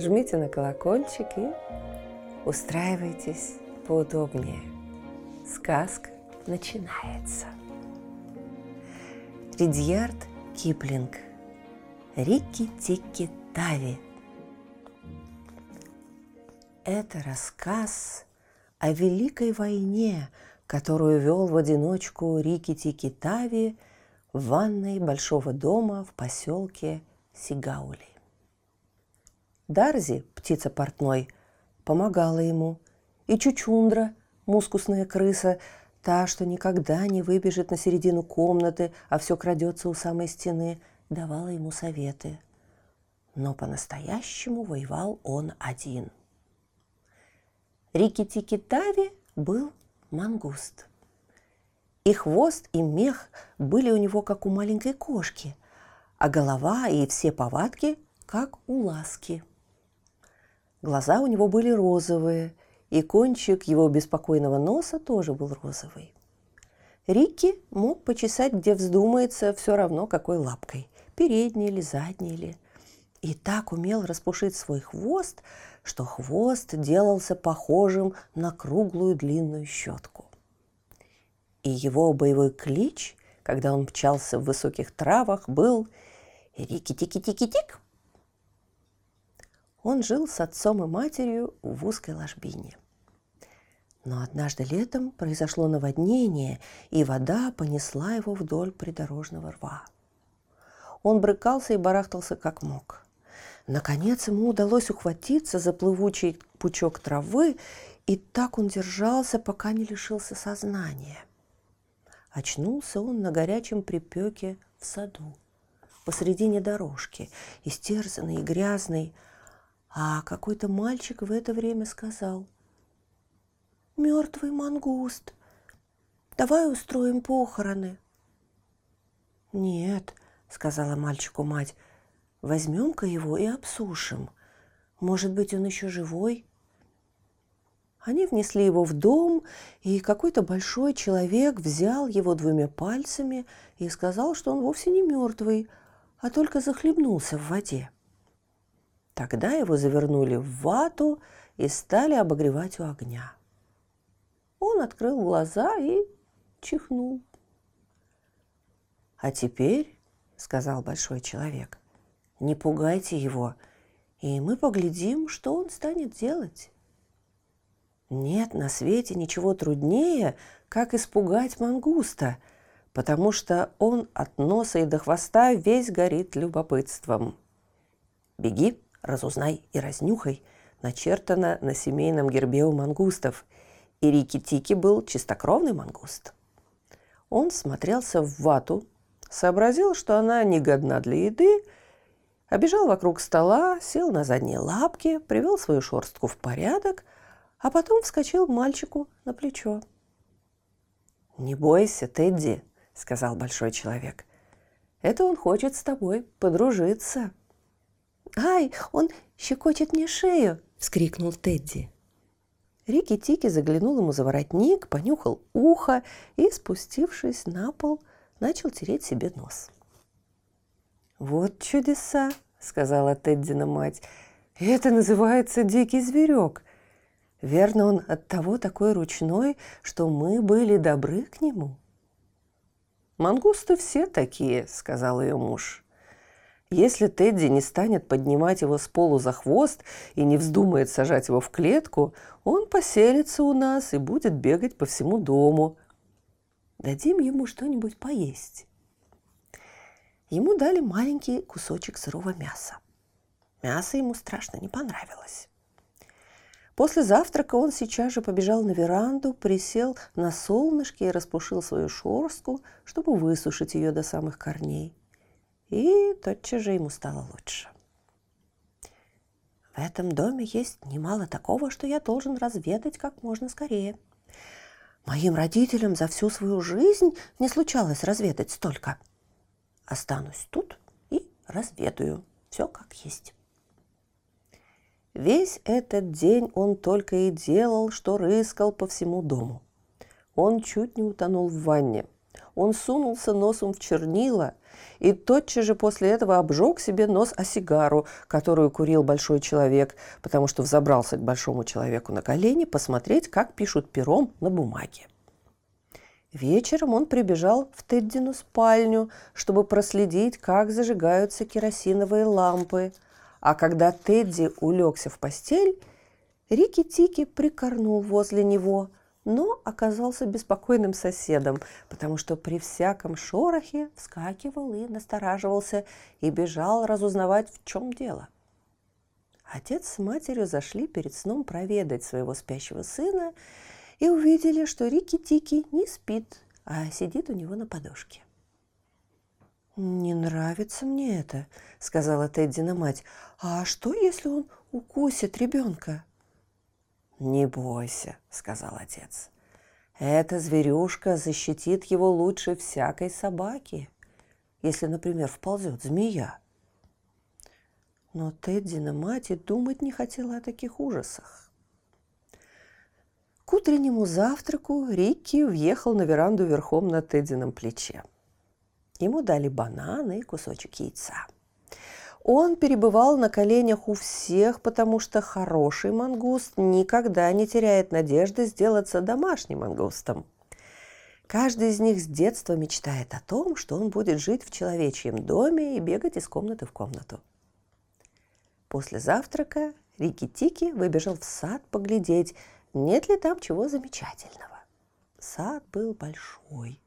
жмите на колокольчик и устраивайтесь поудобнее. Сказка начинается. Ридьярд Киплинг. Рикки-тикки Тави. Это рассказ о Великой войне, которую вел в одиночку Рикки-тикки Тави в ванной большого дома в поселке Сигаули. Дарзи, птица портной, помогала ему, и Чучундра, мускусная крыса, Та, что никогда не выбежит на середину комнаты, а все крадется у самой стены, давала ему советы. Но по-настоящему воевал он один. Рикки-тикки-тави был мангуст. И хвост, и мех были у него, как у маленькой кошки, а голова и все повадки, как у ласки. Глаза у него были розовые – и кончик его беспокойного носа тоже был розовый. Рикки мог почесать, где вздумается, все равно какой лапкой, передней или задней или. И так умел распушить свой хвост, что хвост делался похожим на круглую длинную щетку. И его боевой клич, когда он мчался в высоких травах, был «Рики-тики-тики-тик!» Он жил с отцом и матерью в узкой ложбине. Но однажды летом произошло наводнение, и вода понесла его вдоль придорожного рва. Он брыкался и барахтался как мог. Наконец ему удалось ухватиться за плывучий пучок травы, и так он держался, пока не лишился сознания. Очнулся он на горячем припеке в саду, посредине дорожки, истерзанный и грязный, а какой-то мальчик в это время сказал – мертвый мангуст. Давай устроим похороны. Нет, сказала мальчику мать, возьмем-ка его и обсушим. Может быть, он еще живой? Они внесли его в дом, и какой-то большой человек взял его двумя пальцами и сказал, что он вовсе не мертвый, а только захлебнулся в воде. Тогда его завернули в вату и стали обогревать у огня. Он открыл глаза и чихнул. «А теперь, — сказал большой человек, — не пугайте его, и мы поглядим, что он станет делать». Нет на свете ничего труднее, как испугать мангуста, потому что он от носа и до хвоста весь горит любопытством. «Беги, разузнай и разнюхай», начертано на семейном гербе у мангустов – и Рики-Тики был чистокровный мангуст. Он смотрелся в вату, сообразил, что она не годна для еды, обежал вокруг стола, сел на задние лапки, привел свою шорстку в порядок, а потом вскочил мальчику на плечо. «Не бойся, Тедди», — сказал большой человек. «Это он хочет с тобой подружиться». «Ай, он щекочет мне шею!» — вскрикнул Тедди. Рики-Тики заглянул ему за воротник, понюхал ухо и, спустившись на пол, начал тереть себе нос. «Вот чудеса!» — сказала Теддина мать. «Это называется дикий зверек. Верно, он от того такой ручной, что мы были добры к нему». «Мангусты все такие», — сказал ее муж. Если Тедди не станет поднимать его с полу за хвост и не вздумает сажать его в клетку, он поселится у нас и будет бегать по всему дому. Дадим ему что-нибудь поесть. Ему дали маленький кусочек сырого мяса. Мясо ему страшно не понравилось. После завтрака он сейчас же побежал на веранду, присел на солнышке и распушил свою шорстку, чтобы высушить ее до самых корней и тотчас же ему стало лучше. этом доме есть немало такого, что я должен разведать как можно скорее. Моим родителям за всю свою жизнь не случалось разведать столько. Останусь тут и разведаю все как есть. Весь этот день он только и делал, что рыскал по всему дому. Он чуть не утонул в ванне. Он сунулся носом в чернила и тотчас же после этого обжег себе нос о сигару, которую курил большой человек, потому что взобрался к большому человеку на колени посмотреть, как пишут пером на бумаге. Вечером он прибежал в Теддину спальню, чтобы проследить, как зажигаются керосиновые лампы – а когда Тедди улегся в постель, Рики-Тики прикорнул возле него, но оказался беспокойным соседом, потому что при всяком шорохе вскакивал и настораживался и бежал разузнавать, в чем дело. Отец с матерью зашли перед сном проведать своего спящего сына и увидели, что Рики-Тики не спит, а сидит у него на подушке. «Не нравится мне это», — сказала Теддина мать. «А что, если он укусит ребенка?» «Не бойся», — сказал отец. «Эта зверюшка защитит его лучше всякой собаки, если, например, вползет змея». Но Теддина мать и думать не хотела о таких ужасах. К утреннему завтраку Рикки въехал на веранду верхом на Теддином плече. Ему дали бананы и кусочек яйца. Он перебывал на коленях у всех, потому что хороший мангуст никогда не теряет надежды сделаться домашним мангустом. Каждый из них с детства мечтает о том, что он будет жить в человечьем доме и бегать из комнаты в комнату. После завтрака Рики-Тики выбежал в сад поглядеть, нет ли там чего замечательного. Сад был большой,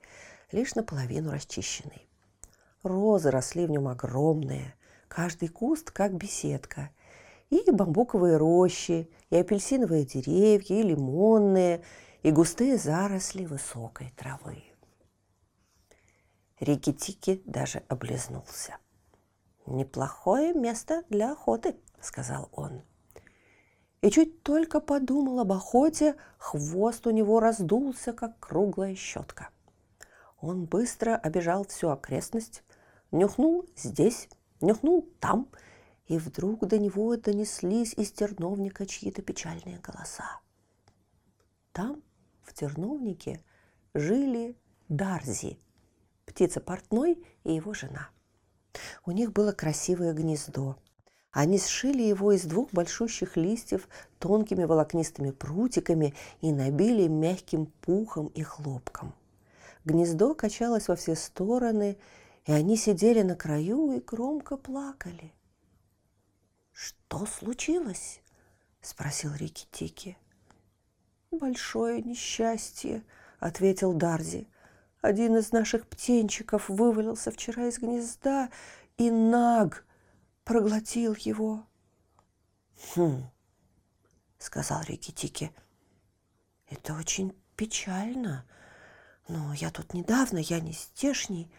лишь наполовину расчищенный. Розы росли в нем огромные, каждый куст как беседка. И бамбуковые рощи, и апельсиновые деревья, и лимонные, и густые заросли высокой травы. Рикки-Тики даже облизнулся. «Неплохое место для охоты», — сказал он. И чуть только подумал об охоте, хвост у него раздулся, как круглая щетка. Он быстро обежал всю окрестность, нюхнул здесь, нюхнул там, и вдруг до него донеслись из терновника чьи-то печальные голоса. Там, в терновнике, жили Дарзи, птица портной и его жена. У них было красивое гнездо. Они сшили его из двух большущих листьев тонкими волокнистыми прутиками и набили мягким пухом и хлопком – Гнездо качалось во все стороны, и они сидели на краю и громко плакали. «Что случилось?» – спросил Рики Тики. «Большое несчастье», – ответил Дарзи. «Один из наших птенчиков вывалился вчера из гнезда, и Наг проглотил его». «Хм», – сказал Рики Тики. «Это очень печально», но я тут недавно, я не здешний.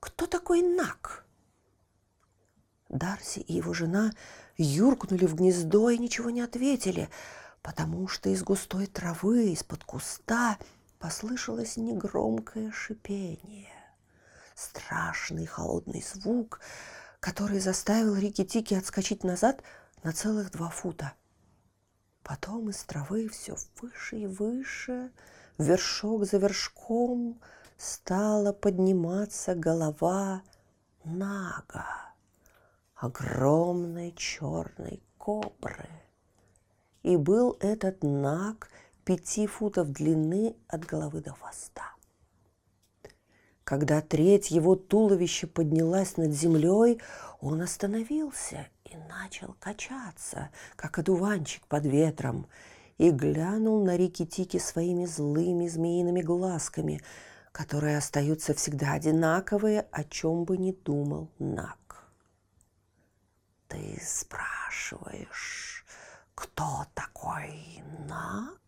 Кто такой Нак? Дарси и его жена юркнули в гнездо и ничего не ответили, потому что из густой травы, из-под куста послышалось негромкое шипение. Страшный холодный звук, который заставил Рики-Тики отскочить назад на целых два фута. Потом из травы все выше и выше – вершок за вершком стала подниматься голова Нага, огромной черной кобры. И был этот Наг пяти футов длины от головы до хвоста. Когда треть его туловища поднялась над землей, он остановился и начал качаться, как одуванчик под ветром, и глянул на Рики-Тики своими злыми змеиными глазками, которые остаются всегда одинаковые, о чем бы ни думал Нак. «Ты спрашиваешь, кто такой Нак?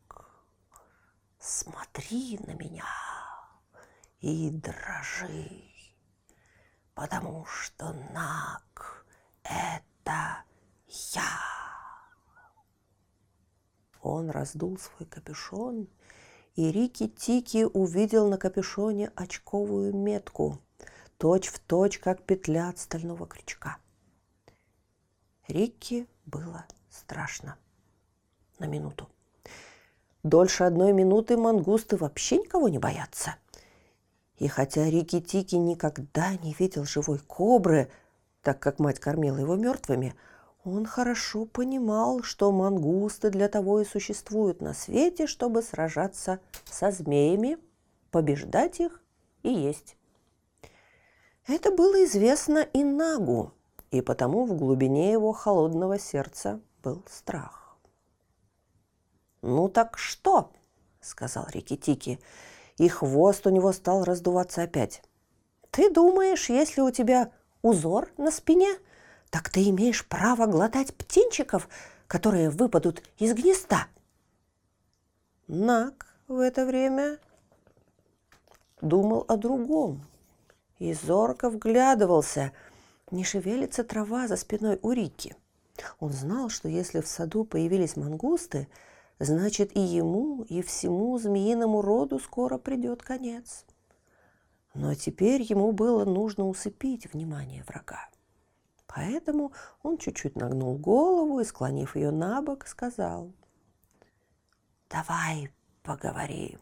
Смотри на меня и дрожи, потому что Нак — это я!» Он раздул свой капюшон, и Рики-Тики увидел на капюшоне очковую метку, точь в точь, как петля от стального крючка. Рикки было страшно. На минуту. Дольше одной минуты мангусты вообще никого не боятся. И хотя Рики-Тики никогда не видел живой кобры, так как мать кормила его мертвыми, он хорошо понимал, что мангусты для того и существуют на свете, чтобы сражаться со змеями, побеждать их и есть. Это было известно и Нагу, и потому в глубине его холодного сердца был страх. «Ну так что?» – сказал Рикки-Тики, и хвост у него стал раздуваться опять. «Ты думаешь, если у тебя узор на спине – так ты имеешь право глотать птенчиков, которые выпадут из гнезда. Нак в это время думал о другом и зорко вглядывался, не шевелится трава за спиной у Рики. Он знал, что если в саду появились мангусты, значит и ему, и всему змеиному роду скоро придет конец. Но теперь ему было нужно усыпить внимание врага. Поэтому он чуть-чуть нагнул голову и, склонив ее на бок, сказал, «Давай поговорим.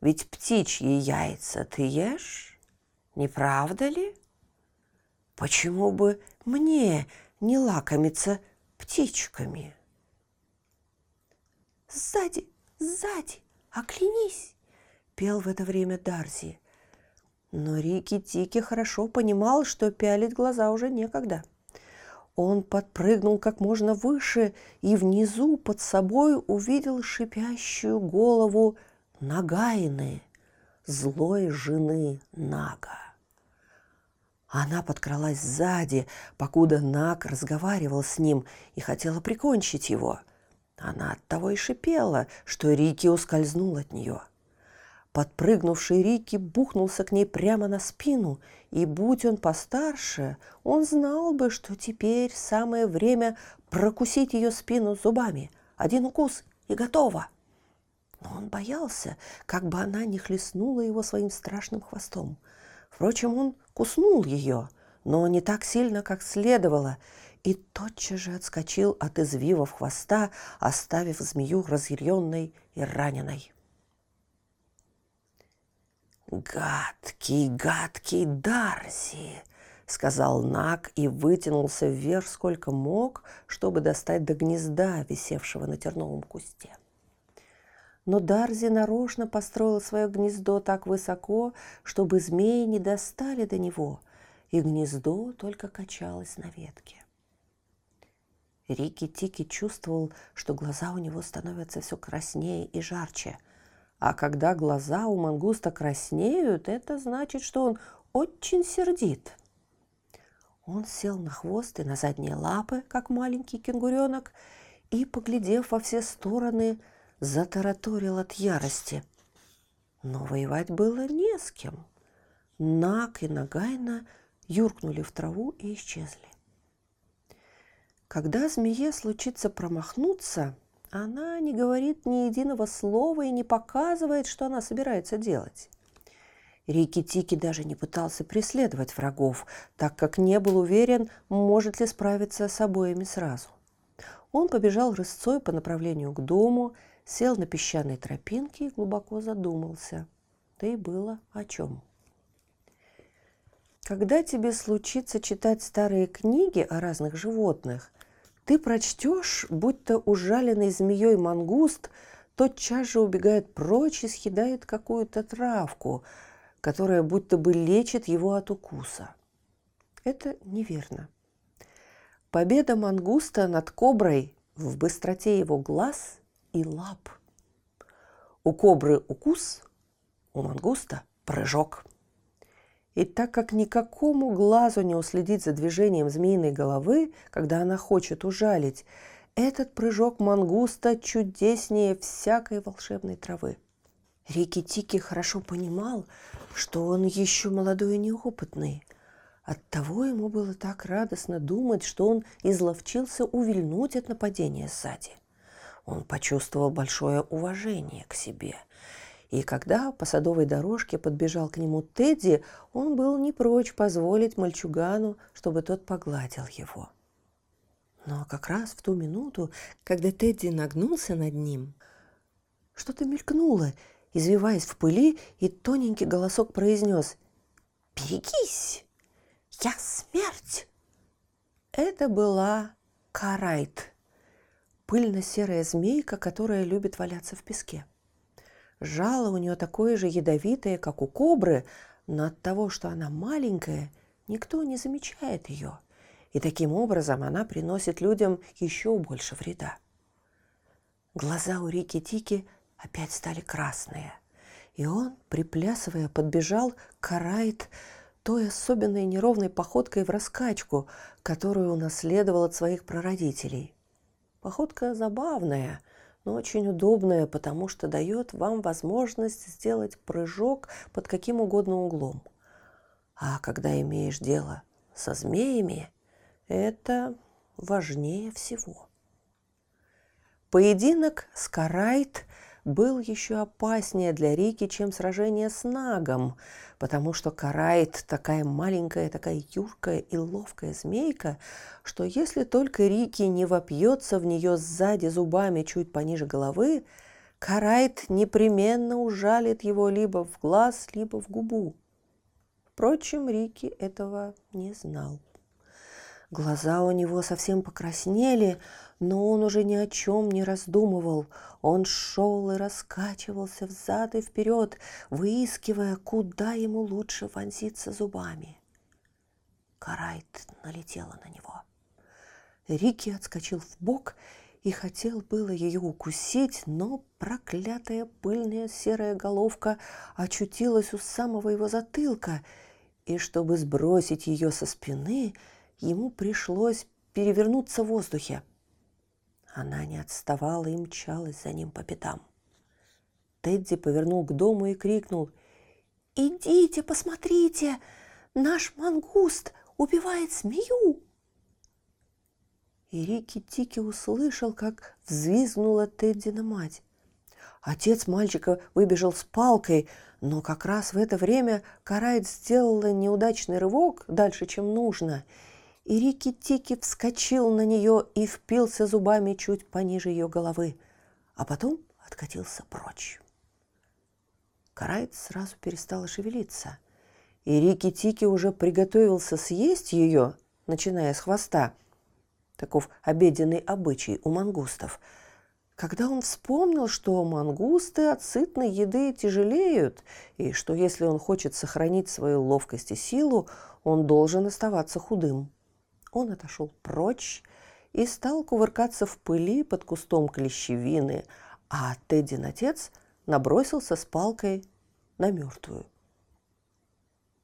Ведь птичьи яйца ты ешь, не правда ли? Почему бы мне не лакомиться птичками?» «Сзади, сзади, оклянись!» – пел в это время Дарзи – но Рики-Тики хорошо понимал, что пялить глаза уже некогда. Он подпрыгнул как можно выше и внизу под собой увидел шипящую голову Нагайны, злой жены Нага. Она подкралась сзади, покуда Наг разговаривал с ним и хотела прикончить его. Она оттого и шипела, что Рики ускользнул от нее – Подпрыгнувший Рики бухнулся к ней прямо на спину, и будь он постарше, он знал бы, что теперь самое время прокусить ее спину зубами. Один укус и готово. Но он боялся, как бы она не хлестнула его своим страшным хвостом. Впрочем, он куснул ее, но не так сильно, как следовало, и тотчас же отскочил от извивов хвоста, оставив змею разъяренной и раненой. «Гадкий, гадкий Дарси!» — сказал Нак и вытянулся вверх сколько мог, чтобы достать до гнезда, висевшего на терновом кусте. Но Дарзи нарочно построил свое гнездо так высоко, чтобы змеи не достали до него, и гнездо только качалось на ветке. Рики-Тики чувствовал, что глаза у него становятся все краснее и жарче – а когда глаза у мангуста краснеют, это значит, что он очень сердит. Он сел на хвост и на задние лапы, как маленький кенгуренок, и, поглядев во все стороны, затараторил от ярости. Но воевать было не с кем. Нак и Нагайна юркнули в траву и исчезли. Когда змее случится промахнуться – она не говорит ни единого слова и не показывает, что она собирается делать. Рики-Тики даже не пытался преследовать врагов, так как не был уверен, может ли справиться с обоими сразу. Он побежал рысцой по направлению к дому, сел на песчаной тропинке и глубоко задумался. Да и было о чем. Когда тебе случится читать старые книги о разных животных, ты прочтешь, будто ужаленный змеей мангуст тотчас же убегает прочь и съедает какую-то травку, которая будто бы лечит его от укуса. Это неверно. Победа мангуста над коброй в быстроте его глаз и лап. У кобры укус, у мангуста прыжок – и так как никакому глазу не уследить за движением змеиной головы, когда она хочет ужалить, этот прыжок мангуста чудеснее всякой волшебной травы. Рики-Тики хорошо понимал, что он еще молодой и неопытный. Оттого ему было так радостно думать, что он изловчился увильнуть от нападения сзади. Он почувствовал большое уважение к себе. И когда по садовой дорожке подбежал к нему Тедди, он был не прочь позволить мальчугану, чтобы тот погладил его. Но как раз в ту минуту, когда Тедди нагнулся над ним, что-то мелькнуло, извиваясь в пыли, и тоненький голосок произнес «Берегись! Я смерть!» Это была Карайт, пыльно-серая змейка, которая любит валяться в песке. Жало у нее такое же ядовитое, как у кобры, но от того, что она маленькая, никто не замечает ее. И таким образом она приносит людям еще больше вреда. Глаза у Рики Тики опять стали красные, и он, приплясывая, подбежал к Карайт той особенной неровной походкой в раскачку, которую унаследовал от своих прародителей – Походка забавная, но очень удобная, потому что дает вам возможность сделать прыжок под каким угодно углом. А когда имеешь дело со змеями, это важнее всего. Поединок с Карайт был еще опаснее для Рики, чем сражение с Нагом, потому что Карайт такая маленькая, такая юркая и ловкая змейка, что если только Рики не вопьется в нее сзади зубами чуть пониже головы, Карайт непременно ужалит его либо в глаз, либо в губу. Впрочем, Рики этого не знал. Глаза у него совсем покраснели, но он уже ни о чем не раздумывал. Он шел и раскачивался взад и вперед, выискивая, куда ему лучше вонзиться зубами. Карайт налетела на него. Рики отскочил в бок и хотел было ее укусить, но проклятая пыльная серая головка очутилась у самого его затылка, и чтобы сбросить ее со спины, ему пришлось перевернуться в воздухе. Она не отставала и мчалась за ним по пятам. Тедди повернул к дому и крикнул «Идите, посмотрите! Наш мангуст убивает змею!» И Рики Тики услышал, как взвизгнула Теддина мать. Отец мальчика выбежал с палкой, но как раз в это время Карайт сделала неудачный рывок дальше, чем нужно – и Рики-Тики вскочил на нее и впился зубами чуть пониже ее головы, а потом откатился прочь. Карайт сразу перестала шевелиться, и Рики-Тики уже приготовился съесть ее, начиная с хвоста. Таков обеденный обычай у мангустов. Когда он вспомнил, что мангусты от сытной еды тяжелеют, и что если он хочет сохранить свою ловкость и силу, он должен оставаться худым. Он отошел прочь и стал кувыркаться в пыли под кустом клещевины, а Теддин отец набросился с палкой на мертвую.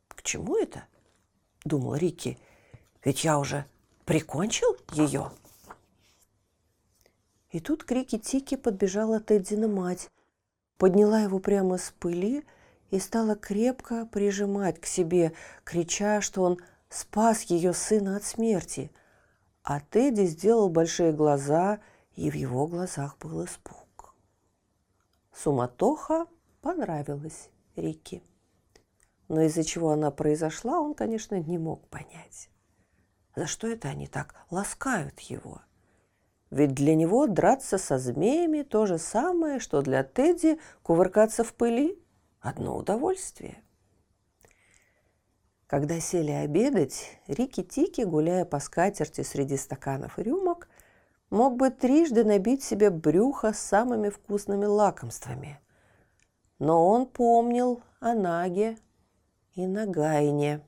«К чему это?» – думал Рики. «Ведь я уже прикончил ее». И тут крики Тики подбежала Теддина мать, подняла его прямо с пыли и стала крепко прижимать к себе, крича, что он – спас ее сына от смерти. А Тедди сделал большие глаза, и в его глазах был испуг. Суматоха понравилась Рике. Но из-за чего она произошла, он, конечно, не мог понять. За что это они так ласкают его? Ведь для него драться со змеями то же самое, что для Тедди кувыркаться в пыли – одно удовольствие. Когда сели обедать, Рики-Тики, гуляя по скатерти среди стаканов и рюмок, мог бы трижды набить себе брюхо самыми вкусными лакомствами. Но он помнил о Наге и Нагайне.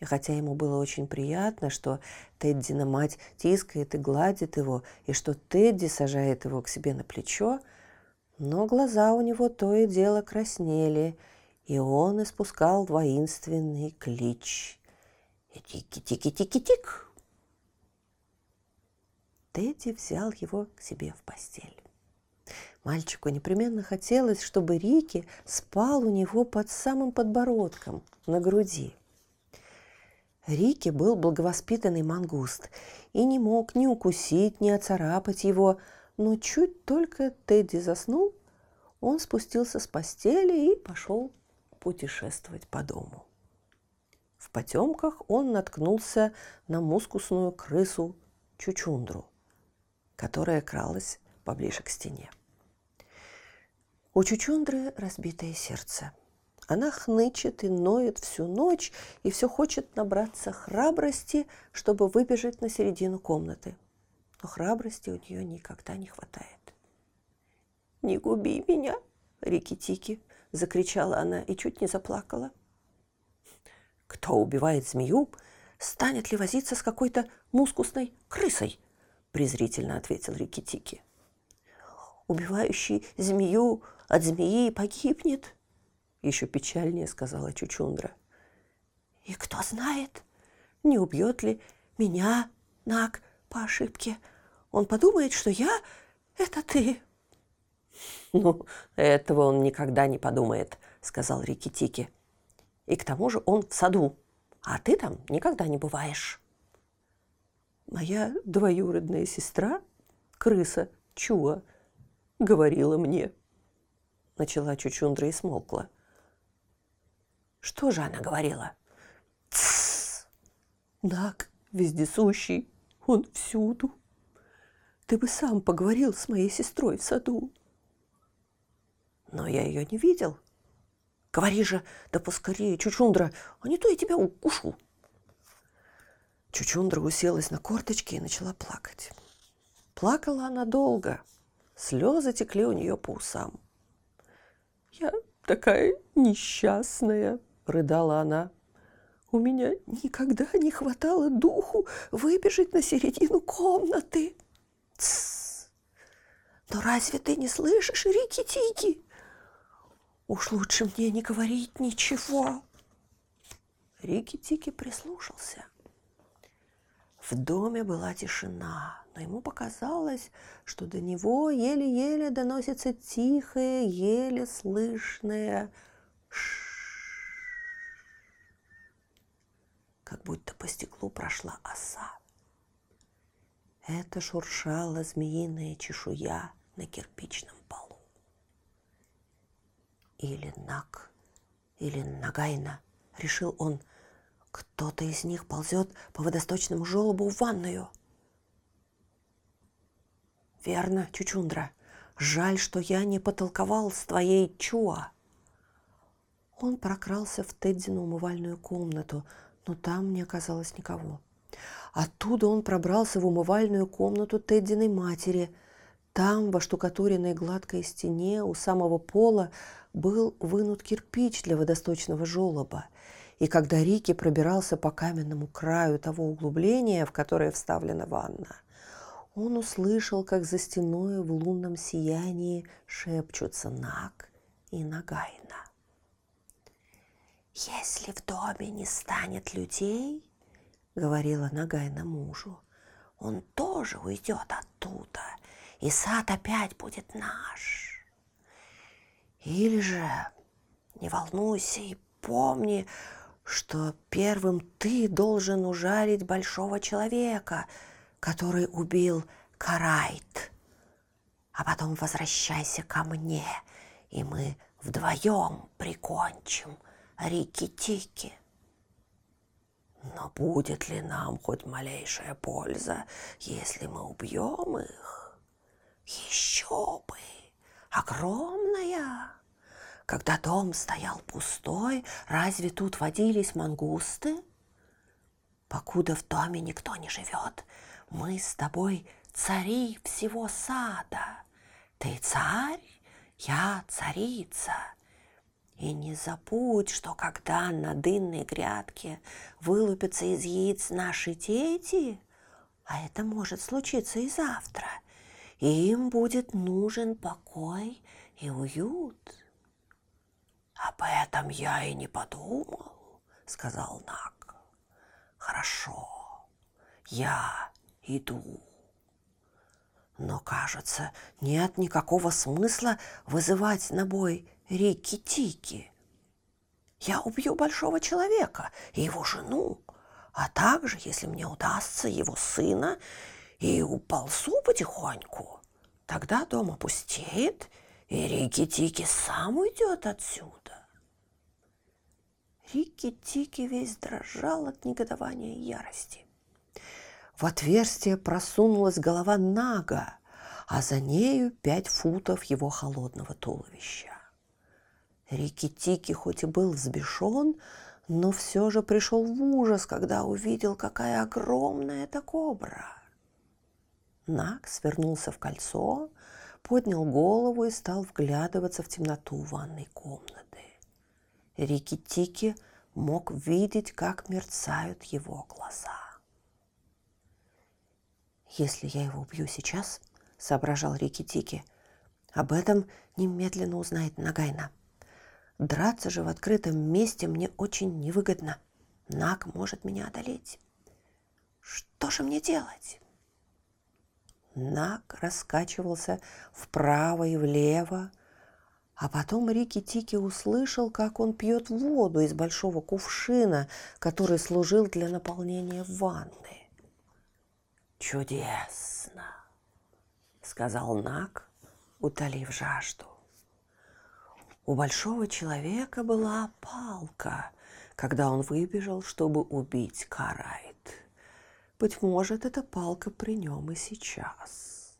И хотя ему было очень приятно, что Теддина мать тискает и гладит его, и что Тедди сажает его к себе на плечо, но глаза у него то и дело краснели – и он испускал воинственный клич. Тики-тики-тики-тик. Тедди взял его к себе в постель. Мальчику непременно хотелось, чтобы Рики спал у него под самым подбородком, на груди. Рики был благовоспитанный мангуст и не мог ни укусить, ни оцарапать его, Но чуть только Тедди заснул, он спустился с постели и пошел путешествовать по дому. В потемках он наткнулся на мускусную крысу Чучундру, которая кралась поближе к стене. У Чучундры разбитое сердце. Она хнычет и ноет всю ночь и все хочет набраться храбрости, чтобы выбежать на середину комнаты. Но храбрости у нее никогда не хватает. «Не губи меня, Рикки-Тики!» – закричала она и чуть не заплакала. «Кто убивает змею, станет ли возиться с какой-то мускусной крысой?» – презрительно ответил Рикки-Тики. «Убивающий змею от змеи погибнет», – еще печальнее сказала Чучундра. «И кто знает, не убьет ли меня Наг по ошибке. Он подумает, что я – это ты». «Ну, этого он никогда не подумает», – сказал Рикки-Тики. «И к тому же он в саду, а ты там никогда не бываешь». «Моя двоюродная сестра, крыса Чуа, говорила мне», – начала Чучундра и смолкла. «Что же она говорила?» «Тссс! Нак вездесущий, он всюду. Ты бы сам поговорил с моей сестрой в саду но я ее не видел. Говори же, да поскорее, Чучундра, а не то я тебя укушу. Чучундра уселась на корточки и начала плакать. Плакала она долго, слезы текли у нее по усам. «Я такая несчастная», — рыдала она. «У меня никогда не хватало духу выбежать на середину комнаты». «Тссс! Но разве ты не слышишь, Рики-Тики? Уж лучше мне не говорить ничего. Рики-Тики прислушался. В доме была тишина, но ему показалось, что до него еле-еле доносится тихое, еле слышное ш как будто по стеклу прошла оса. Это шуршала змеиная чешуя на кирпичном полу или Нак, или Нагайна, решил он. Кто-то из них ползет по водосточному желобу в ванную. Верно, Чучундра. Жаль, что я не потолковал с твоей Чуа. Он прокрался в Теддину умывальную комнату, но там не оказалось никого. Оттуда он пробрался в умывальную комнату Теддиной матери. Там, во штукатуренной гладкой стене у самого пола, был вынут кирпич для водосточного желоба, и когда Рики пробирался по каменному краю того углубления, в которое вставлена ванна, он услышал, как за стеной в лунном сиянии шепчутся Наг и Нагайна. «Если в доме не станет людей, — говорила Нагайна мужу, — он тоже уйдет оттуда, и сад опять будет наш. Или же не волнуйся и помни, что первым ты должен ужалить большого человека, который убил Карайт. А потом возвращайся ко мне, и мы вдвоем прикончим Рики-Тики. Но будет ли нам хоть малейшая польза, если мы убьем их? Еще бы! Огромная. Когда дом стоял пустой, разве тут водились мангусты? Покуда в доме никто не живет, мы с тобой цари всего сада. Ты царь, я царица. И не забудь, что когда на дынной грядке вылупятся из яиц наши дети, а это может случиться и завтра – им будет нужен покой и уют. Об этом я и не подумал, сказал Нак. Хорошо, я иду. Но, кажется, нет никакого смысла вызывать на бой Рики-Тики. Я убью большого человека и его жену, а также, если мне удастся, его сына и уползу потихоньку. Тогда дом опустеет, и Рики-Тики сам уйдет отсюда. Рики-Тики весь дрожал от негодования и ярости. В отверстие просунулась голова Нага, а за нею пять футов его холодного туловища. Рики-Тики хоть и был взбешен, но все же пришел в ужас, когда увидел, какая огромная эта кобра. Наг свернулся в кольцо, поднял голову и стал вглядываться в темноту ванной комнаты. Рики-Тики мог видеть, как мерцают его глаза. «Если я его убью сейчас», — соображал Рики-Тики, — «об этом немедленно узнает Нагайна. Драться же в открытом месте мне очень невыгодно. Наг может меня одолеть. Что же мне делать? Наг раскачивался вправо и влево, а потом Рики-Тики услышал, как он пьет воду из большого кувшина, который служил для наполнения ванны. «Чудесно!» — сказал Наг, утолив жажду. У большого человека была палка, когда он выбежал, чтобы убить Карайт. Быть может, эта палка при нем и сейчас.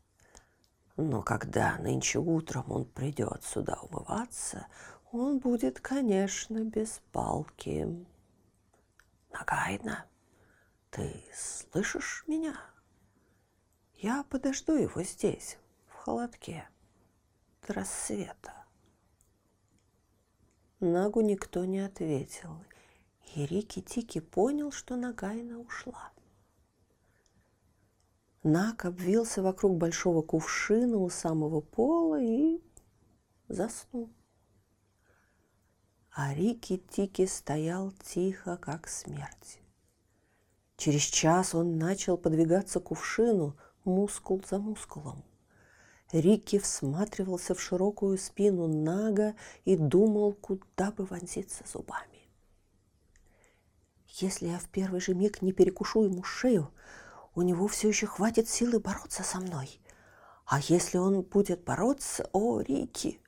Но когда нынче утром он придет сюда умываться, он будет, конечно, без палки. Нагайна, ты слышишь меня? Я подожду его здесь, в холодке, до рассвета. Нагу никто не ответил, и Рики-Тики понял, что Нагайна ушла. Наг обвился вокруг большого кувшина у самого пола и заснул. А Рики-Тики стоял тихо, как смерть. Через час он начал подвигаться к кувшину, мускул за мускулом. Рикки всматривался в широкую спину Нага и думал, куда бы вонзиться зубами. Если я в первый же миг не перекушу ему шею, у него все еще хватит силы бороться со мной. А если он будет бороться, о, Рики!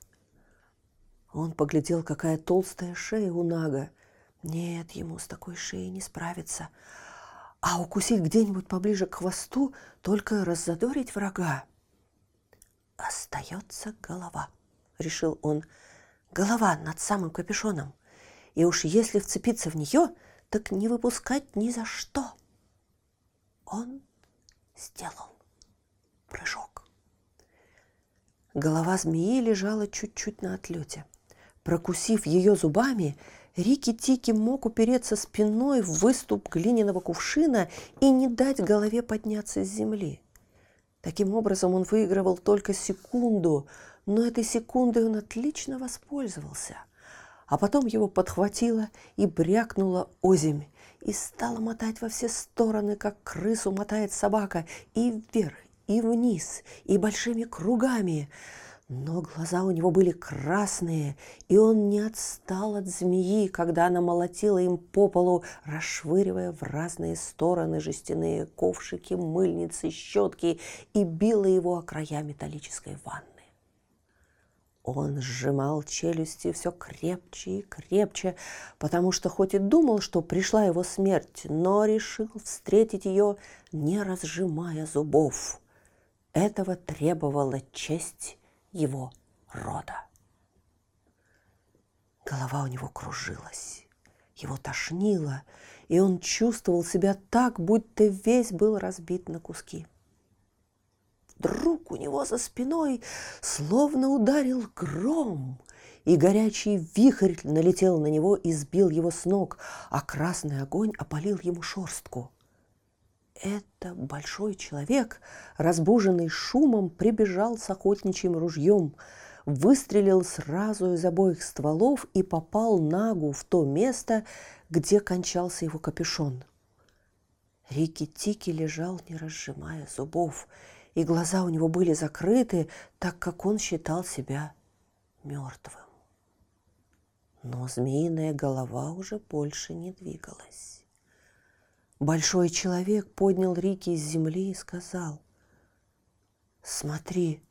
Он поглядел, какая толстая шея у Нага. Нет, ему с такой шеей не справиться. А укусить где-нибудь поближе к хвосту, только раззадорить врага. «Остается голова», — решил он. «Голова над самым капюшоном. И уж если вцепиться в нее, так не выпускать ни за что». Он сделал прыжок. Голова змеи лежала чуть-чуть на отлете. Прокусив ее зубами, Рики-Тики мог упереться спиной в выступ глиняного кувшина и не дать голове подняться с земли. Таким образом, он выигрывал только секунду, но этой секундой он отлично воспользовался. А потом его подхватило и брякнуло озимь, и стало мотать во все стороны, как крысу мотает собака, и вверх, и вниз, и большими кругами – но глаза у него были красные, и он не отстал от змеи, когда она молотила им по полу, расшвыривая в разные стороны жестяные ковшики, мыльницы, щетки и била его о края металлической ванны. Он сжимал челюсти все крепче и крепче, потому что хоть и думал, что пришла его смерть, но решил встретить ее, не разжимая зубов. Этого требовала честь его рода. Голова у него кружилась, его тошнило, и он чувствовал себя так, будто весь был разбит на куски. Вдруг у него за спиной словно ударил гром, и горячий вихрь налетел на него и сбил его с ног, а красный огонь опалил ему шорстку – это большой человек, разбуженный шумом, прибежал с охотничьим ружьем, выстрелил сразу из обоих стволов и попал Нагу в то место, где кончался его капюшон. Рики-Тики лежал, не разжимая зубов, и глаза у него были закрыты, так как он считал себя мертвым. Но змеиная голова уже больше не двигалась. Большой человек поднял Рики из земли и сказал, «Смотри,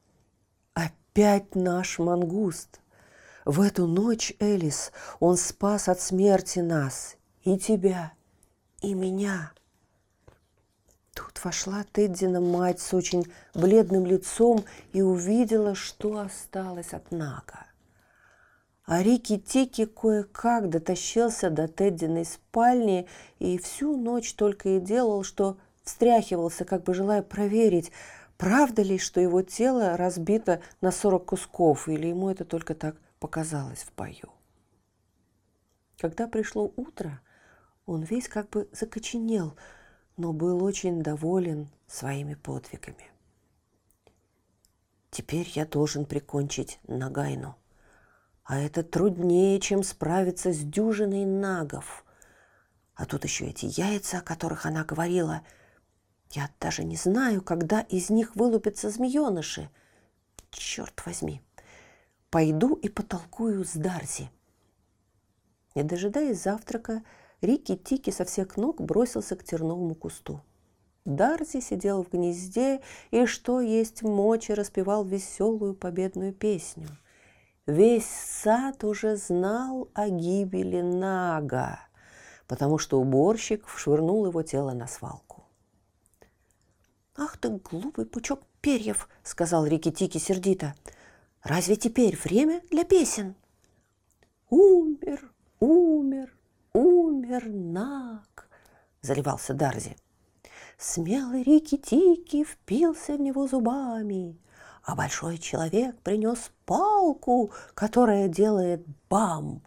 опять наш мангуст. В эту ночь, Элис, он спас от смерти нас, и тебя, и меня. Тут вошла Теддина мать с очень бледным лицом и увидела, что осталось от Нага. А Рики Тики кое-как дотащился до Теддиной спальни и всю ночь только и делал, что встряхивался, как бы желая проверить, правда ли, что его тело разбито на сорок кусков, или ему это только так показалось в бою. Когда пришло утро, он весь как бы закоченел, но был очень доволен своими подвигами. Теперь я должен прикончить Нагайну. А это труднее, чем справиться с дюжиной нагов. А тут еще эти яйца, о которых она говорила. Я даже не знаю, когда из них вылупятся змееныши. Черт возьми. Пойду и потолкую с Дарзи. Не дожидаясь завтрака, Рики Тики со всех ног бросился к терновому кусту. Дарзи сидел в гнезде и, что есть мочи, распевал веселую победную песню – Весь сад уже знал о гибели Нага, потому что уборщик вшвырнул его тело на свалку. «Ах ты, глупый пучок перьев!» — сказал Рикки-Тики сердито. «Разве теперь время для песен?» «Умер, умер, умер Наг!» — заливался Дарзи. Смелый Рикки-Тики впился в него зубами — а большой человек принес палку, которая делает бам,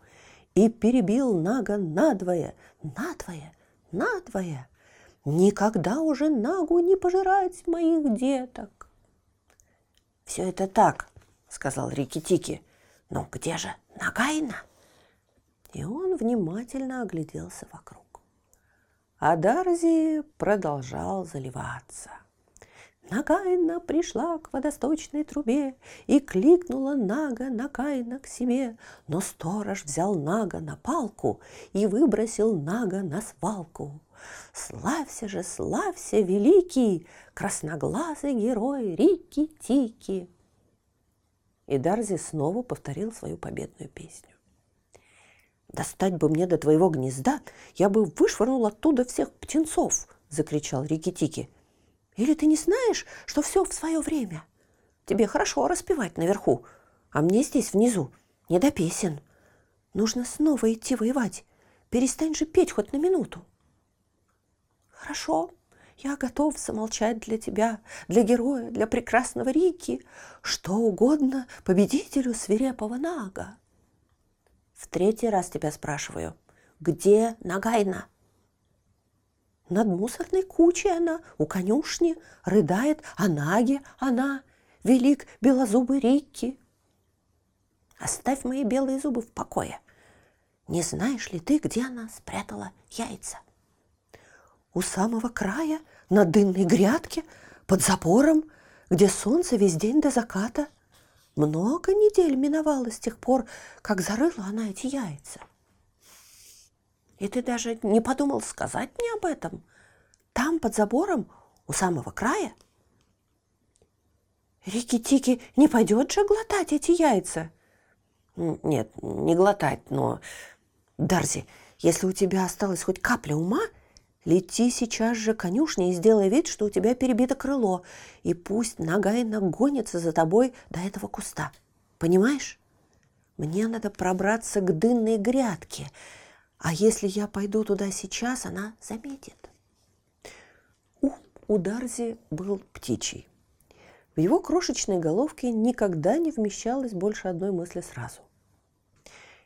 и перебил Нага надвое, надвое, надвое. Никогда уже Нагу не пожирать моих деток. Все это так, сказал Рикки-Тики. Но где же Нагайна? И он внимательно огляделся вокруг. А Дарзи продолжал заливаться – Нагайна пришла к водосточной трубе И кликнула Нага Нагайна к себе. Но сторож взял Нага на палку И выбросил Нага на свалку. Славься же, славься, великий, Красноглазый герой Рики-Тики. И Дарзи снова повторил свою победную песню. «Достать бы мне до твоего гнезда, я бы вышвырнул оттуда всех птенцов!» – закричал Рики-Тики. Или ты не знаешь, что все в свое время? Тебе хорошо распевать наверху, а мне здесь внизу не до песен. Нужно снова идти воевать. Перестань же петь хоть на минуту. Хорошо, я готов замолчать для тебя, для героя, для прекрасного Рики, что угодно победителю свирепого Нага. В третий раз тебя спрашиваю, где Нагайна? Над мусорной кучей она, у конюшни, рыдает о Наге она, велик белозубый Рикки. Оставь мои белые зубы в покое. Не знаешь ли ты, где она спрятала яйца? У самого края, на дынной грядке, под забором, где солнце весь день до заката. Много недель миновало с тех пор, как зарыла она эти яйца – и ты даже не подумал сказать мне об этом? Там, под забором, у самого края? Рики-тики не пойдет же глотать эти яйца? Нет, не глотать, но... Дарзи, если у тебя осталась хоть капля ума, лети сейчас же к конюшне и сделай вид, что у тебя перебито крыло, и пусть нога и нагонится за тобой до этого куста. Понимаешь? Мне надо пробраться к дынной грядке, а если я пойду туда сейчас, она заметит. Ум у Дарзи был птичий. В его крошечной головке никогда не вмещалось больше одной мысли сразу.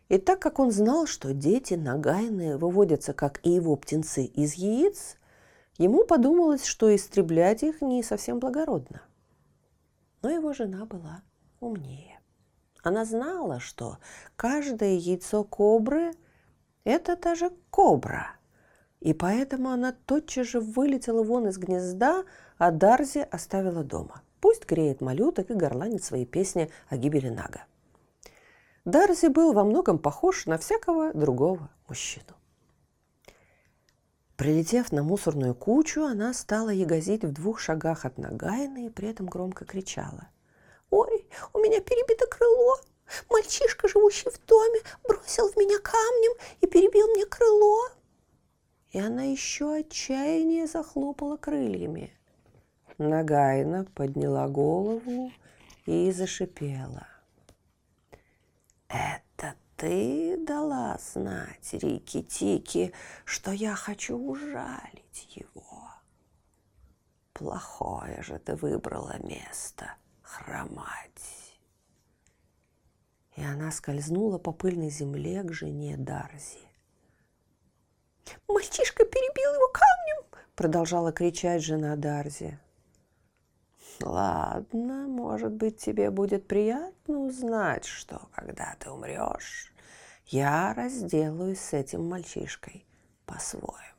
И так как он знал, что дети нагайные выводятся, как и его птенцы, из яиц, ему подумалось, что истреблять их не совсем благородно. Но его жена была умнее. Она знала, что каждое яйцо кобры – это та же кобра. И поэтому она тотчас же вылетела вон из гнезда, а Дарзи оставила дома. Пусть греет малюток и горланит свои песни о гибели Нага. Дарзи был во многом похож на всякого другого мужчину. Прилетев на мусорную кучу, она стала ягозить в двух шагах от Нагайны и при этом громко кричала. Ой, у меня перебито крыло. Мальчишка, живущий в доме, бросил в меня камнем и перебил мне крыло. И она еще отчаяннее захлопала крыльями. Нагайна подняла голову и зашипела. «Это ты дала знать Рики-Тики, что я хочу ужалить его? Плохое же ты выбрала место хромать!» И она скользнула по пыльной земле к жене Дарзи. «Мальчишка перебил его камнем!» продолжала кричать жена Дарзи. Ладно, может быть, тебе будет приятно узнать, что когда ты умрешь, я разделаюсь с этим мальчишкой по-своему.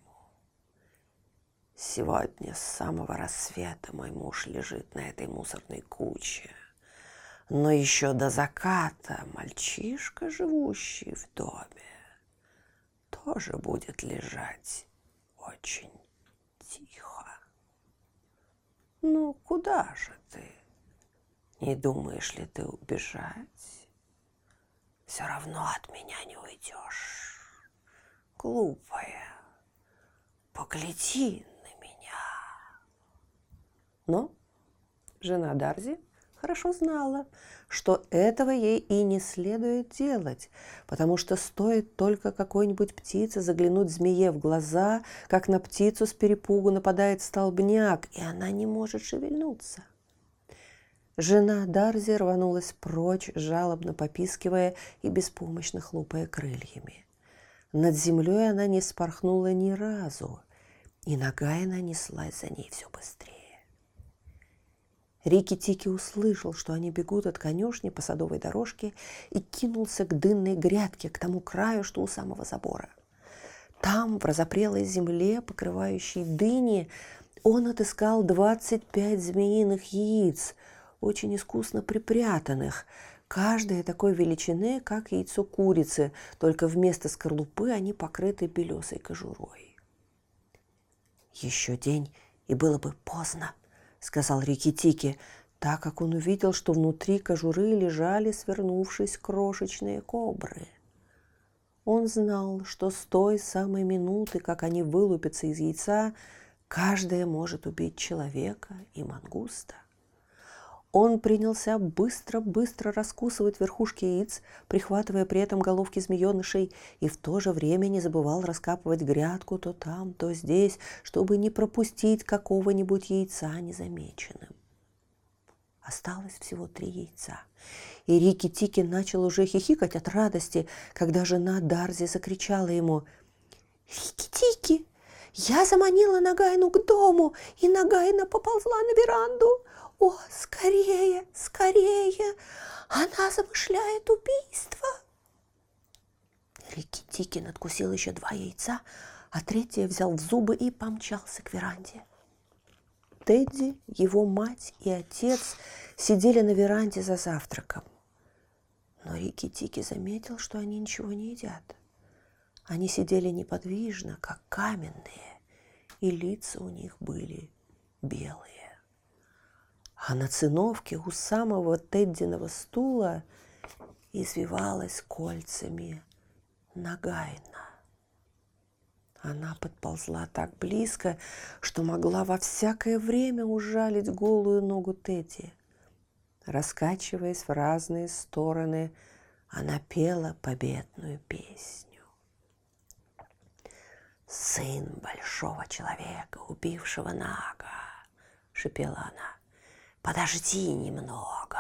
Сегодня с самого рассвета мой муж лежит на этой мусорной куче. Но еще до заката мальчишка, живущий в доме, тоже будет лежать очень тихо. Ну, куда же ты? Не думаешь ли ты убежать? Все равно от меня не уйдешь. Глупая, погляди на меня. Но жена Дарзи хорошо знала, что этого ей и не следует делать, потому что стоит только какой-нибудь птице заглянуть змее в глаза, как на птицу с перепугу нападает столбняк, и она не может шевельнуться. Жена Дарзи рванулась прочь, жалобно попискивая и беспомощно хлопая крыльями. Над землей она не спорхнула ни разу, и нога она неслась за ней все быстрее. Рики-Тики услышал, что они бегут от конюшни по садовой дорожке и кинулся к дынной грядке, к тому краю, что у самого забора. Там, в разопрелой земле, покрывающей дыни, он отыскал 25 змеиных яиц, очень искусно припрятанных, каждая такой величины, как яйцо курицы, только вместо скорлупы они покрыты белесой кожурой. Еще день, и было бы поздно, сказал Рикки-Тики, так как он увидел, что внутри кожуры лежали, свернувшись, крошечные кобры. Он знал, что с той самой минуты, как они вылупятся из яйца, каждая может убить человека и мангуста. Он принялся быстро-быстро раскусывать верхушки яиц, прихватывая при этом головки змеенышей, и в то же время не забывал раскапывать грядку то там, то здесь, чтобы не пропустить какого-нибудь яйца незамеченным. Осталось всего три яйца. И Рики-Тики начал уже хихикать от радости, когда жена Дарзи закричала ему «Рики-Тики, я заманила Нагайну к дому, и Нагайна поползла на веранду. «О, скорее, скорее! Она замышляет убийство!» Рикки-Тики надкусил еще два яйца, а третье взял в зубы и помчался к веранде. Тедди, его мать и отец сидели на веранде за завтраком. Но Рикки-Тики заметил, что они ничего не едят. Они сидели неподвижно, как каменные, и лица у них были белые а на циновке у самого Теддиного стула извивалась кольцами Нагайна. Она подползла так близко, что могла во всякое время ужалить голую ногу Тедди. Раскачиваясь в разные стороны, она пела победную песню. «Сын большого человека, убившего Нага», — шепела она, Подожди немного.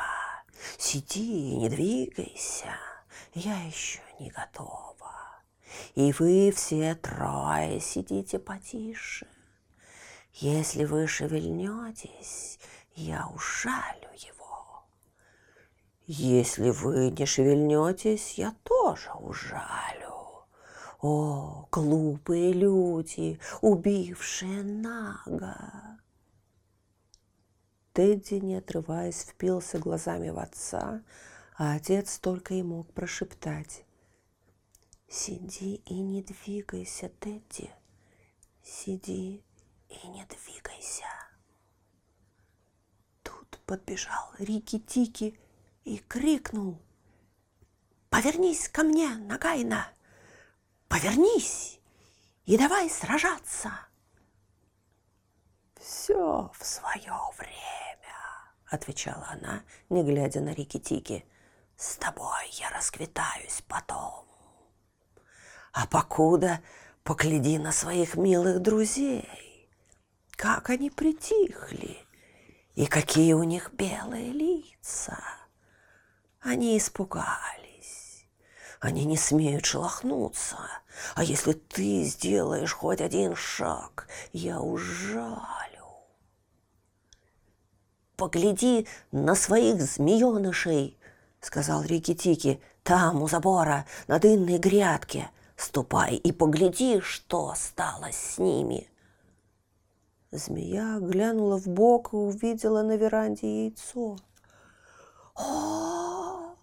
Сиди не двигайся. Я еще не готова. И вы все трое сидите потише. Если вы шевельнетесь, я ужалю его. Если вы не шевельнетесь, я тоже ужалю. О, глупые люди, убившие Нага! Тедди, не отрываясь, впился глазами в отца, а отец только и мог прошептать. «Сиди и не двигайся, Тедди, сиди и не двигайся». Тут подбежал Рики-Тики и крикнул. «Повернись ко мне, Нагайна! Повернись и давай сражаться!» «Все в свое время», — отвечала она, не глядя на Рики-Тики. «С тобой я расквитаюсь потом. А покуда погляди на своих милых друзей, как они притихли, и какие у них белые лица. Они испугались, они не смеют шелохнуться, а если ты сделаешь хоть один шаг, я ужалю. «Погляди на своих змеенышей!» — сказал Рики-Тики. «Там, у забора, на дынной грядке. Ступай и погляди, что стало с ними!» Змея глянула в бок и увидела на веранде яйцо. «О,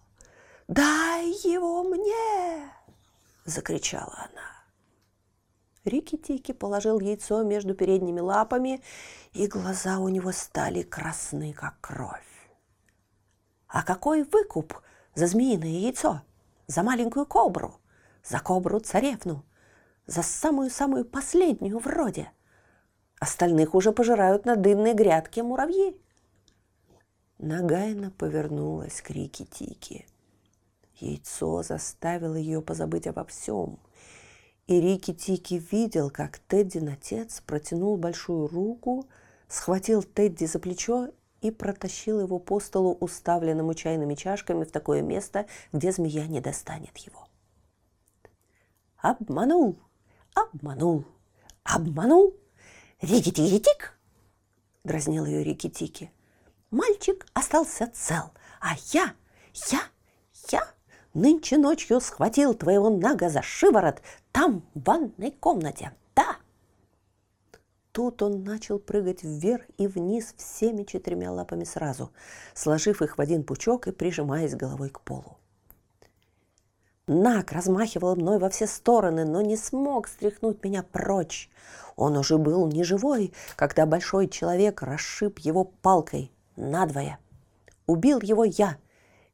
дай его мне!» – закричала она. Рики-Тики положил яйцо между передними лапами, и глаза у него стали красны, как кровь. «А какой выкуп за змеиное яйцо? За маленькую кобру? За кобру-царевну? За самую-самую последнюю вроде?» Остальных уже пожирают на дынной грядке муравьи. Нагайна повернулась к Рики-Тики. Яйцо заставило ее позабыть обо всем. И Рики-Тики видел, как Теддин отец протянул большую руку, схватил Тедди за плечо и протащил его по столу, уставленному чайными чашками, в такое место, где змея не достанет его. Обманул, обманул, обманул «Рики-тики-тик!» – дразнил ее Рики-тики. «Мальчик остался цел, а я, я, я нынче ночью схватил твоего Нага за шиворот там, в ванной комнате, да!» Тут он начал прыгать вверх и вниз всеми четырьмя лапами сразу, сложив их в один пучок и прижимаясь головой к полу. Нак размахивал мной во все стороны, но не смог стряхнуть меня прочь. Он уже был не живой, когда большой человек расшиб его палкой надвое. Убил его я.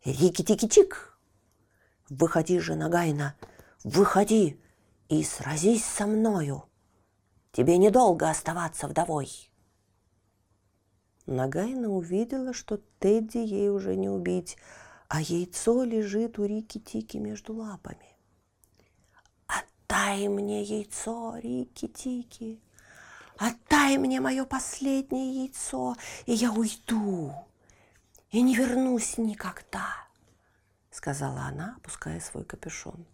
Рики-тики-чик! Выходи же, Нагайна, выходи и сразись со мною. Тебе недолго оставаться вдовой. Нагайна увидела, что Тедди ей уже не убить, а яйцо лежит у Рики-Тики между лапами. «Отдай мне яйцо, Рики-Тики! Отдай мне мое последнее яйцо, и я уйду, и не вернусь никогда!» Сказала она, опуская свой капюшон.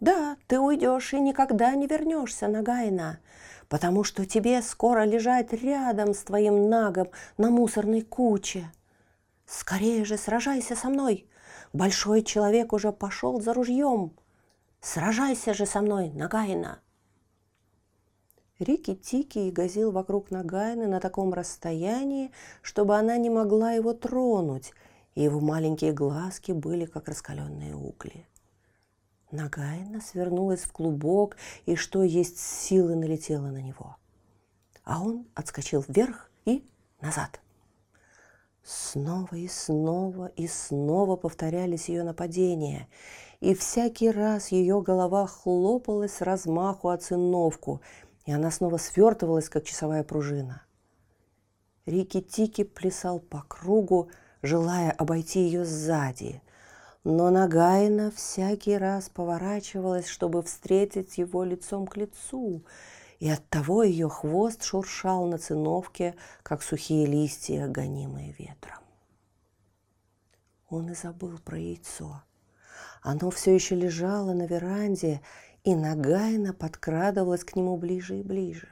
«Да, ты уйдешь и никогда не вернешься, Нагайна, потому что тебе скоро лежать рядом с твоим нагом на мусорной куче», Скорее же сражайся со мной. Большой человек уже пошел за ружьем. Сражайся же со мной, Нагайна. Рики Тики и газил вокруг Нагайны на таком расстоянии, чтобы она не могла его тронуть, и его маленькие глазки были как раскаленные угли. Нагайна свернулась в клубок и, что есть силы, налетела на него. А он отскочил вверх и назад – Снова и снова и снова повторялись ее нападения, и всякий раз ее голова хлопалась размаху о циновку, и она снова свертывалась, как часовая пружина. Рики-Тики плясал по кругу, желая обойти ее сзади, но Нагайна всякий раз поворачивалась, чтобы встретить его лицом к лицу, и оттого ее хвост шуршал на циновке, как сухие листья, гонимые ветром. Он и забыл про яйцо. Оно все еще лежало на веранде, и Нагайна подкрадывалась к нему ближе и ближе.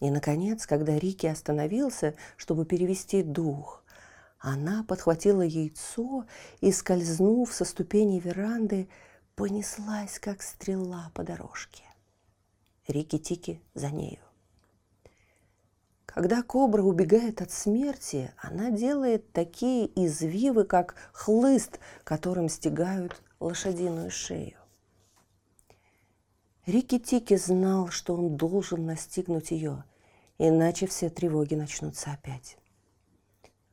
И, наконец, когда Рики остановился, чтобы перевести дух, она подхватила яйцо и, скользнув со ступеней веранды, понеслась, как стрела по дорожке. Рики-тики за нею. Когда кобра убегает от смерти, она делает такие извивы, как хлыст, которым стегают лошадиную шею. Рики-Тики знал, что он должен настигнуть ее, иначе все тревоги начнутся опять.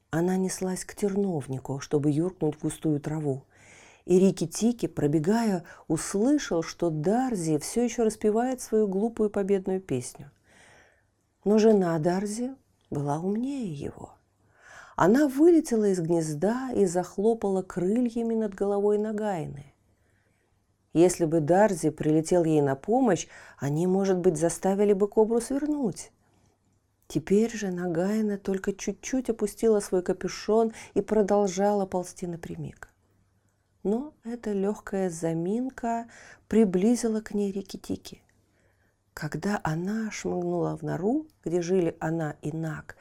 Она неслась к терновнику, чтобы юркнуть в густую траву. И Рики-Тики, пробегая, услышал, что Дарзи все еще распевает свою глупую победную песню. Но жена Дарзи была умнее его. Она вылетела из гнезда и захлопала крыльями над головой Нагайны. Если бы Дарзи прилетел ей на помощь, они, может быть, заставили бы кобру свернуть. Теперь же Нагайна только чуть-чуть опустила свой капюшон и продолжала ползти напрямик. Но эта легкая заминка приблизила к ней Рикки-Тики. Когда она шмыгнула в нору, где жили она и Наг,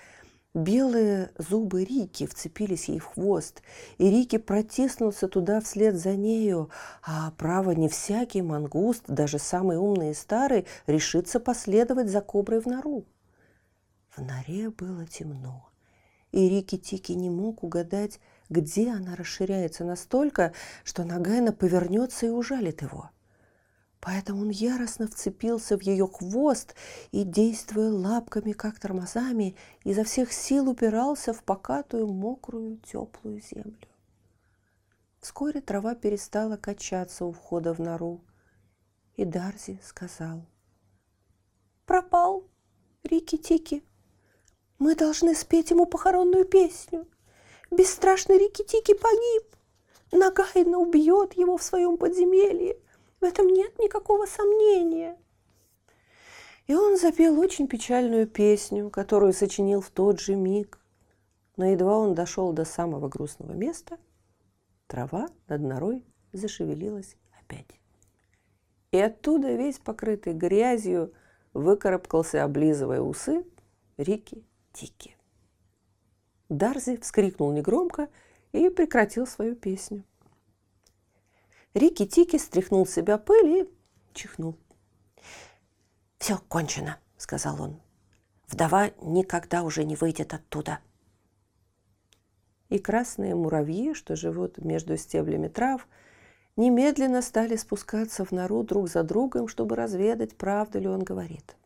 белые зубы Рики вцепились ей в хвост, и Рики протиснулся туда вслед за нею, а право не всякий мангуст, даже самый умный и старый, решится последовать за коброй в нору. В норе было темно, и Рики-Тики не мог угадать, где она расширяется настолько, что Нагайна повернется и ужалит его. Поэтому он яростно вцепился в ее хвост и, действуя лапками, как тормозами, изо всех сил упирался в покатую, мокрую, теплую землю. Вскоре трава перестала качаться у входа в нору, и Дарзи сказал. «Пропал, Рики-Тики. Мы должны спеть ему похоронную песню. Бесстрашный Рикки-Тики погиб. Нагайна убьет его в своем подземелье. В этом нет никакого сомнения. И он запел очень печальную песню, которую сочинил в тот же миг. Но едва он дошел до самого грустного места, трава над норой зашевелилась опять. И оттуда, весь покрытый грязью, выкарабкался, облизывая усы, Рики Тики. Дарзи вскрикнул негромко и прекратил свою песню. Рики-Тики стряхнул с себя пыль и чихнул. «Все кончено», — сказал он. «Вдова никогда уже не выйдет оттуда». И красные муравьи, что живут между стеблями трав, немедленно стали спускаться в нору друг за другом, чтобы разведать, правду ли он говорит.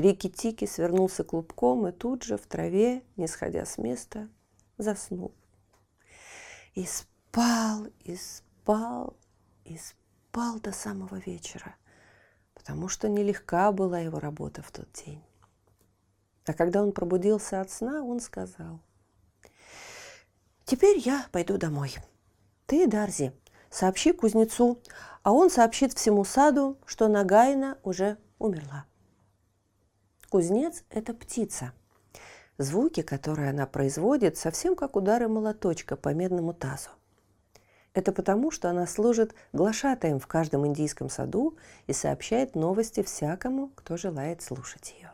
Рики-Тики свернулся клубком и тут же в траве, не сходя с места, заснул. И спал, и спал, и спал до самого вечера, потому что нелегка была его работа в тот день. А когда он пробудился от сна, он сказал, «Теперь я пойду домой. Ты, Дарзи, сообщи кузнецу, а он сообщит всему саду, что Нагайна уже умерла». Кузнец – это птица. Звуки, которые она производит, совсем как удары молоточка по медному тазу. Это потому, что она служит глашатаем в каждом индийском саду и сообщает новости всякому, кто желает слушать ее.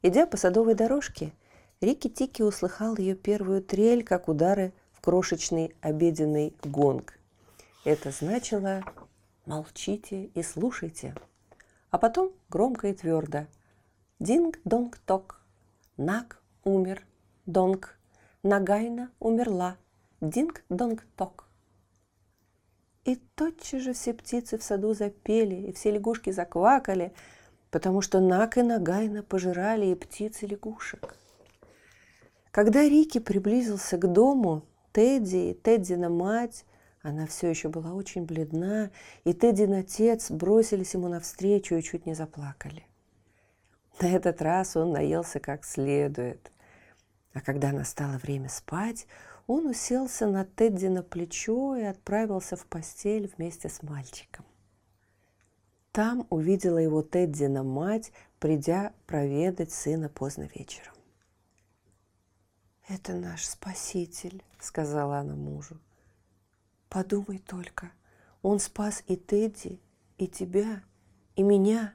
Идя по садовой дорожке, Рики-Тики услыхал ее первую трель, как удары в крошечный обеденный гонг. Это значило «молчите и слушайте», а потом громко и твердо Динг-донг-ток. Наг умер. Донг. Нагайна умерла. Динг-донг-ток. И тотчас же все птицы в саду запели, и все лягушки заквакали, потому что Наг и Нагайна пожирали и птиц, и лягушек. Когда Рики приблизился к дому, Тедди и Теддина мать, она все еще была очень бледна, и Теддин отец бросились ему навстречу и чуть не заплакали. На этот раз он наелся как следует. А когда настало время спать, он уселся на Тедди на плечо и отправился в постель вместе с мальчиком. Там увидела его Теддина мать, придя проведать сына поздно вечером. «Это наш спаситель», — сказала она мужу. «Подумай только, он спас и Тедди, и тебя, и меня».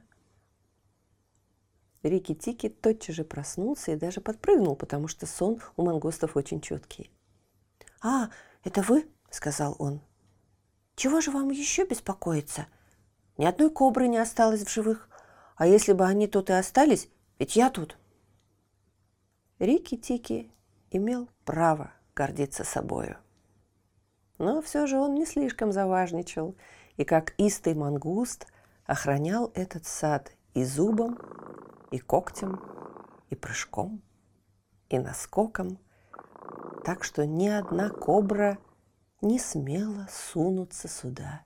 Рики-Тики тотчас же проснулся и даже подпрыгнул, потому что сон у мангустов очень четкий. «А, это вы?» – сказал он. «Чего же вам еще беспокоиться? Ни одной кобры не осталось в живых. А если бы они тут и остались, ведь я тут». Рики-Тики имел право гордиться собою. Но все же он не слишком заважничал, и как истый мангуст охранял этот сад и зубом, и когтем, и прыжком, и наскоком, так что ни одна кобра не смела сунуться сюда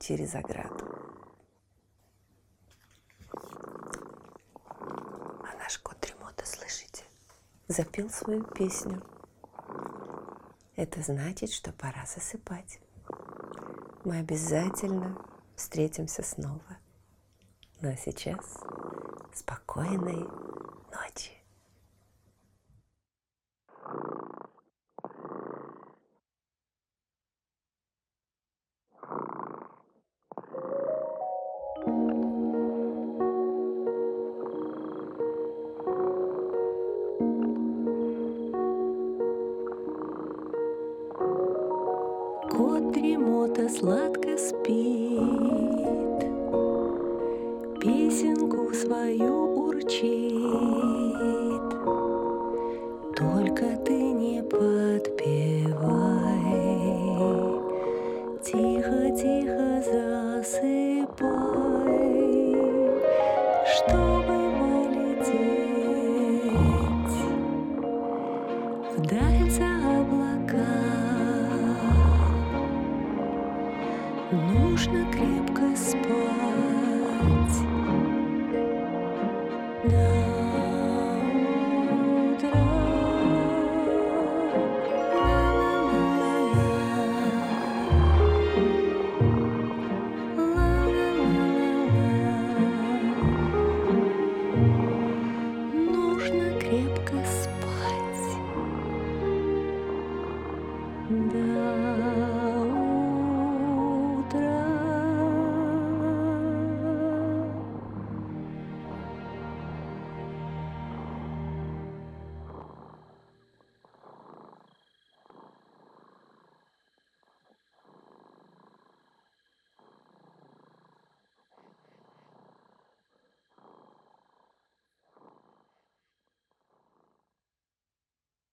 через ограду. А наш кот Ремота, слышите, запел свою песню. Это значит, что пора засыпать. Мы обязательно встретимся снова. Ну а сейчас спокойной ночи. Кот дремота сладко спит, свою урчит. Только ты не подпевай, Тихо-тихо засыпай,